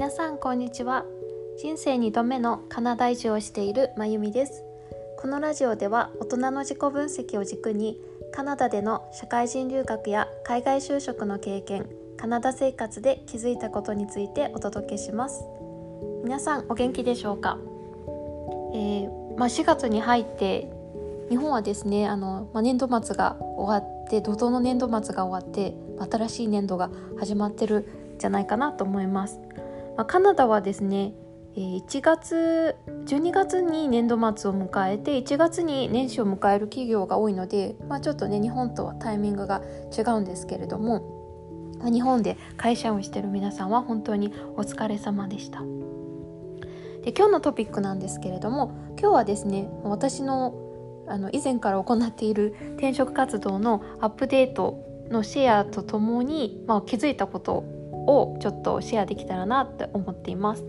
皆さんこんにちは。人生2度目のカナダ移住をしているまゆみです。このラジオでは大人の自己分析を軸にカナダでの社会人留学や海外就職の経験カナダ生活で気づいたことについてお届けします。皆さんお元気でしょうか、えー、まあ、4月に入って日本はですねあの、まあ、年度末が終わって怒涛の年度末が終わって新しい年度が始まってるじゃないかなと思います。まあ、カナダはですね1月12月に年度末を迎えて1月に年始を迎える企業が多いので、まあ、ちょっとね日本とはタイミングが違うんですけれども日本で会社をしてる皆さんは本当にお疲れ様でした。で今日のトピックなんですけれども今日はですね私のあの以前から行っている転職活動のアップデートのシェアとともに、まあ、気づいたことをちょっとシェアできたらなって思っています。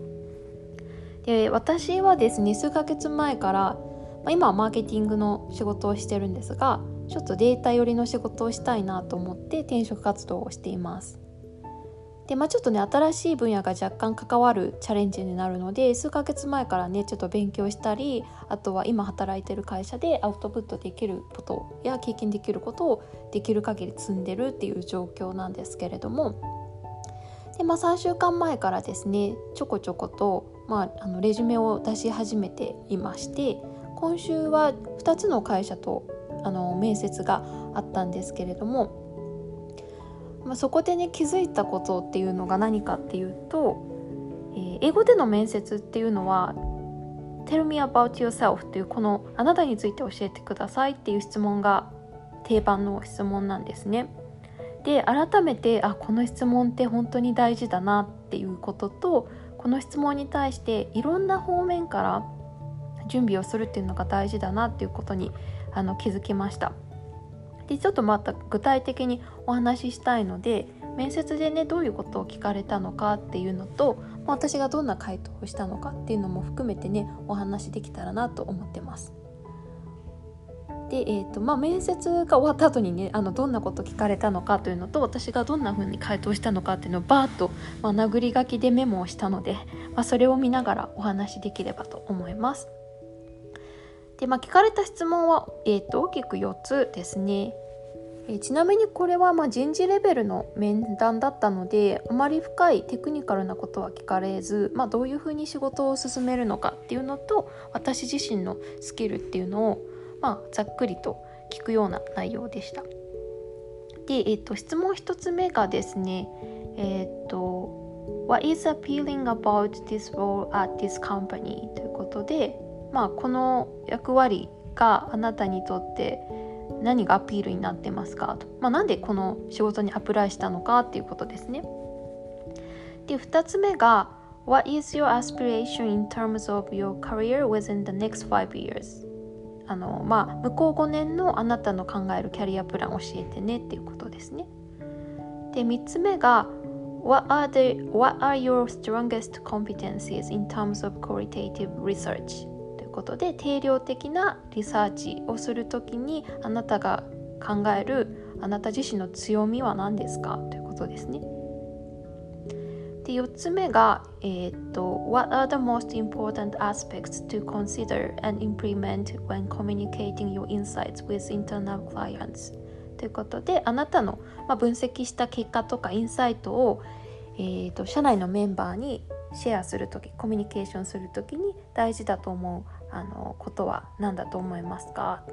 で私はですね数ヶ月前から、まあ、今はマーケティングの仕事をしてるんですがちょっとデータ寄りの仕事をしたいなと思って転職活動をしています。でまあ、ちょっとね新しい分野が若干関わるチャレンジになるので数ヶ月前からねちょっと勉強したりあとは今働いてる会社でアウトプットできることや経験できることをできる限り積んでるっていう状況なんですけれどもで、まあ、3週間前からですねちょこちょこと、まあ、あのレジュメを出し始めていまして今週は2つの会社とあの面接があったんですけれどもまあ、そこでね気づいたことっていうのが何かっていうと、えー、英語での面接っていうのは「Tell me about yourself」っていうこの「あなたについて教えてください」っていう質問が定番の質問なんですね。で改めてあこの質問って本当に大事だなっていうこととこの質問に対していろんな方面から準備をするっていうのが大事だなっていうことにあの気づきました。でちょっとまた具体的にお話ししたいので面接でねどういうことを聞かれたのかっていうのと私がどんな回答をしたのかっていうのも含めてねお話しできたらなと思ってます。で、えーとまあ、面接が終わった後にねあのどんなこと聞かれたのかというのと私がどんな風に回答したのかっていうのをバーッと、まあ、殴り書きでメモをしたので、まあ、それを見ながらお話しできればと思います。で、まあ、聞かれた質問は、えーと、大きく4つですね。え、ちなみにこれはま人事レベルの面談だったのであまり深いテクニカルなことは聞かれず、まあ、どういうふうに仕事を進めるのかっていうのと私自身のスキルっていうのを、まあ、ざっくりと聞くような内容でした。で、えーと、質問1つ目がですねえっ、と What is appealing about this role at this company? ということでまあ、この役割があなたにとって何がアピールになってますかと、まあ、なんでこの仕事にアプライしたのかっていうことですね。で2つ目が What is your aspiration in terms of your career within the next five years? あのまあ向こう5年のあなたの考えるキャリアプラン教えてねっていうことですね。で3つ目が What are, the, what are your strongest competencies in terms of qualitative research? ということで定量的なリサーチをする時にあなたが考えるあなた自身の強みは何ですか？ということですね。で4つ目が、えー、っと What are the most important aspects to consider and implement when communicating your insights with internal clients? ということであなたの、まあ、分析した結果とかインサイトを、えー、と社内のメンバーにシェアする時コミュニケーションする時に大事だと思うあのことは何だと思いますか、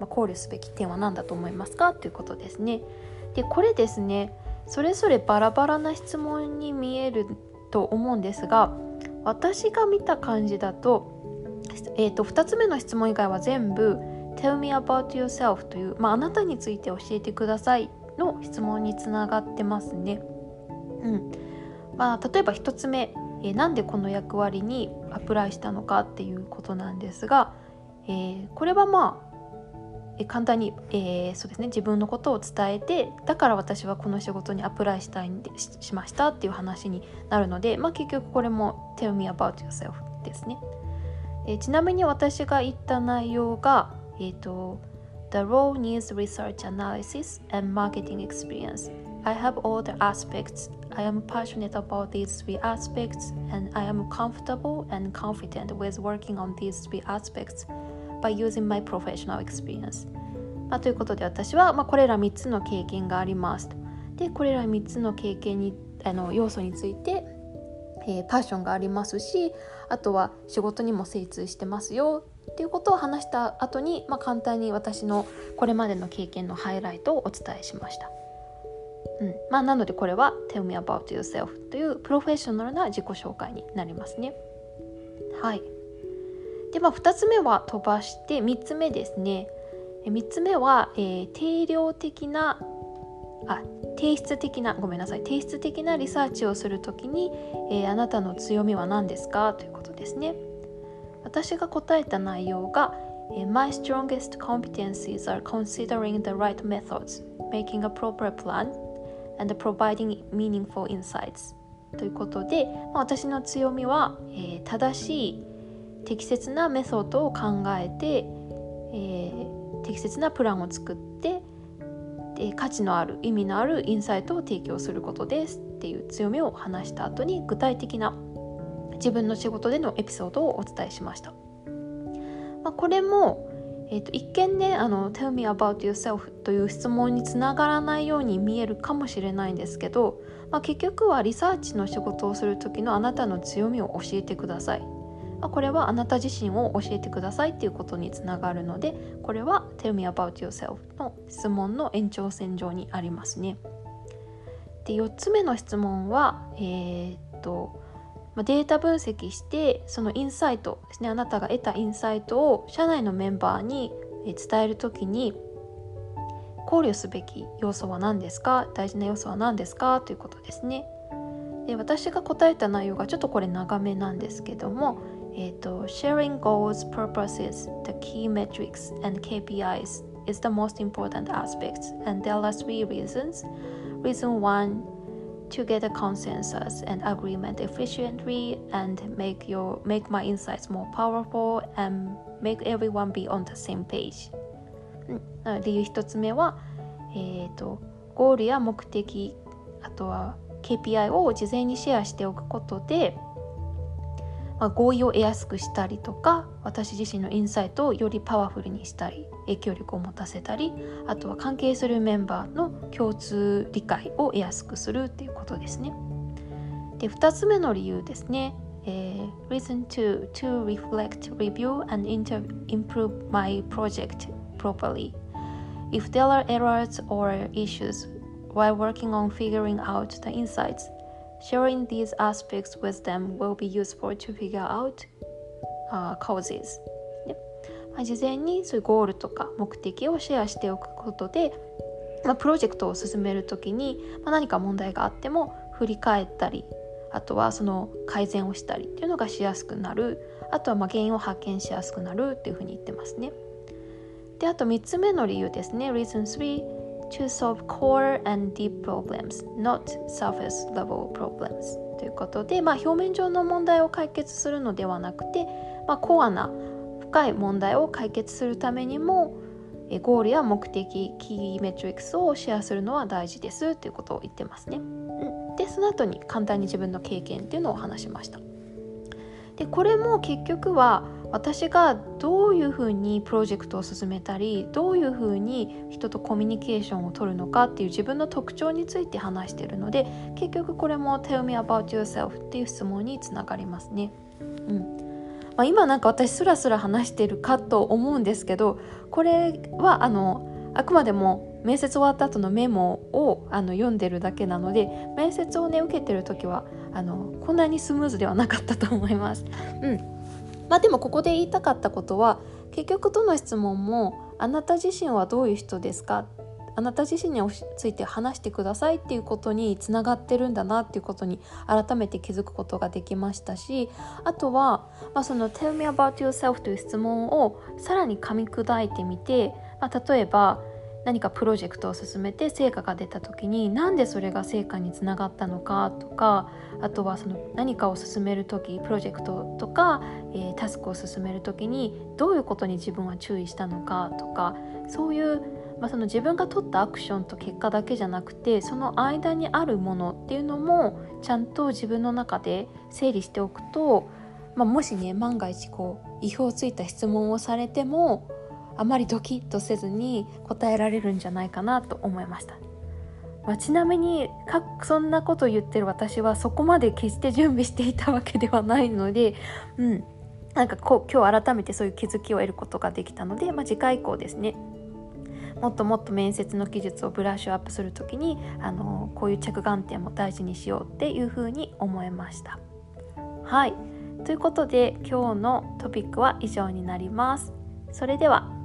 まあ、考慮すべき点は何だと思いますか？ということですね。でこれですねそれぞれバラバラな質問に見えると思うんですが私が見た感じだと,、えーと、2つ目の質問以外は全部「Tell me about yourself」という、まあ、あなたについて教えてくださいの質問につながってますね。うんまあ、例えば1つ目えー、なんでこの役割にアプライしたのかっていうことなんですが、えー、これはまあ、簡単に、えー、そうですね自分のことを伝えてだから私はこの仕事にアプライしたいんでししましたっていう話になるので、まあ、結局これも Tell me about yourself ですね、えー、ちなみに私が言った内容が、えーと、The role needs research analysis and marketing experience I have all the aspects. I am passionate about these three aspects, and I am comfortable and confident with working on these three aspects by using my professional experience. まあ、ということで私は、まあ、これら3つの経験があります。でこれら3つの経験にあの要素について、えー、パッションがありますしあとは仕事にも精通してますよっていうことを話した後に、まあ、簡単に私のこれまでの経験のハイライトをお伝えしました。うんまあ、なのでこれは「Tell me about yourself」というプロフェッショナルな自己紹介になりますね。はい。で、まあ、2つ目は飛ばして3つ目ですね。3つ目は、えー、定量的なあ提出的なごめんなさい提出的なリサーチをするときに、えー、あなたの強みは何ですかということですね。私が答えた内容が、My strongest competencies are considering the right methods, making a proper plan, and providing meaningful insights ということで、まあ、私の強みは、えー、正しい適切なメソッドを考えて、えー、適切なプランを作ってで価値のある意味のあるインサイトを提供することですっていう強みを話した後に具体的な自分の仕事でのエピソードをお伝えしました、まあ、これもえーと、一見ねあの「Tell me about yourself」という質問につながらないように見えるかもしれないんですけど、まあ、結局はリサーチの仕事をする時のあなたの強みを教えてください。まあ、これはあなた自身を教えてくださいっていうことにつながるのでこれは「Tell me about yourself」の質問の延長線上にありますね。で4つ目の質問はえー、っとまデータ分析してそのインサイトですねあなたが得たインサイトを社内のメンバーに伝える時に考慮すべき要素は何ですか？大事な要素は何ですか？ということですね。で私が答えた内容がちょっとこれ長めなんですけども、えーと、Sharing goals, purposes, the key metrics and KPIs is the most important aspects and there are three reasons. Reason one to get a consensus and agreement efficiently and make your make my insights more powerful and make everyone be on the same page、うん、理由一つ目は、えーと、ゴールや目的あとは KPI を事前にシェアしておくことで、 まあ、合意を得やすくしたりとか私自身のインサイトをよりパワフルにしたり影響力を持たせたりあとは関係するメンバーの共通理解を得やすくするっていうことですね。で2つ目の理由ですね。えー、Reason 2 to reflect, review and improve my project properly. If there are errors or issues while working on figuring out the insights, sharing these aspects with them will be useful to figure out uh, causes. まあ、事前にそういうゴールとか目的をシェアしておくことで、まあ、プロジェクトを進める時に、まあ、何か問題があっても振り返ったりあとはその改善をしたりっていうのがしやすくなるあとはまあ原因を発見しやすくなるっていうふうに言ってますね。であと3つ目の理由ですね Reason 3 to solve core and deep problems not surface level problems ということで、まあ、表面上の問題を解決するのではなくて、まあ、コアな深い問題を解決するためにもゴールや目的キーメトリックスをシェアするのは大事ですということを言ってますね。うん、でその後に簡単に自分の経験っていうのを話しました。でこれも結局は私がどういうふうにプロジェクトを進めたりどういうふうに人とコミュニケーションを取るのかっていう自分の特徴について話しているので結局これも「Tell me about yourself」っていう質問につながりますね。うんまあ、今なんか私スラスラ話してるかと思うんですけどこれはあのあくまでも面接終わった後のメモをあの読んでるだけなので面接をね受けてる時はあのこんなにスムーズではなかったと思います。うんまあ、でもここで言いたかったことは結局どの質問もあなた自身はどういう人ですか？あなた自身について話してくださいっていうことにつながってるんだなっていうことに改めて気づくことができましたしあとは、まあ、その「Tell me about yourself」という質問をさらに噛み砕いてみて、まあ、例えば何かプロジェクトを進めて成果が出た時になんでそれが成果につながったのかとかあとはその何かを進める時プロジェクトとか、えー、タスクを進める時にどういうことに自分は注意したのかとかそういうまあ、その自分が取ったアクションと結果だけじゃなくてその間にあるものっていうのもちゃんと自分の中で整理しておくと、まあ、もしね万が一こう意表をついた質問をされてもあまりドキッとせずに答えられるんじゃないかなと思いました。まあ、ちなみにかそんなこと言ってる私はそこまで決して準備していたわけではないので、うん、なんかこう今日改めてそういう気づきを得ることができたので、まあ、次回以降ですねもっともっと面接の技術をブラッシュアップする時にあのこういう着眼点も大事にしようっていうふうに思いました。はいということで今日のトピックは以上になります。それでは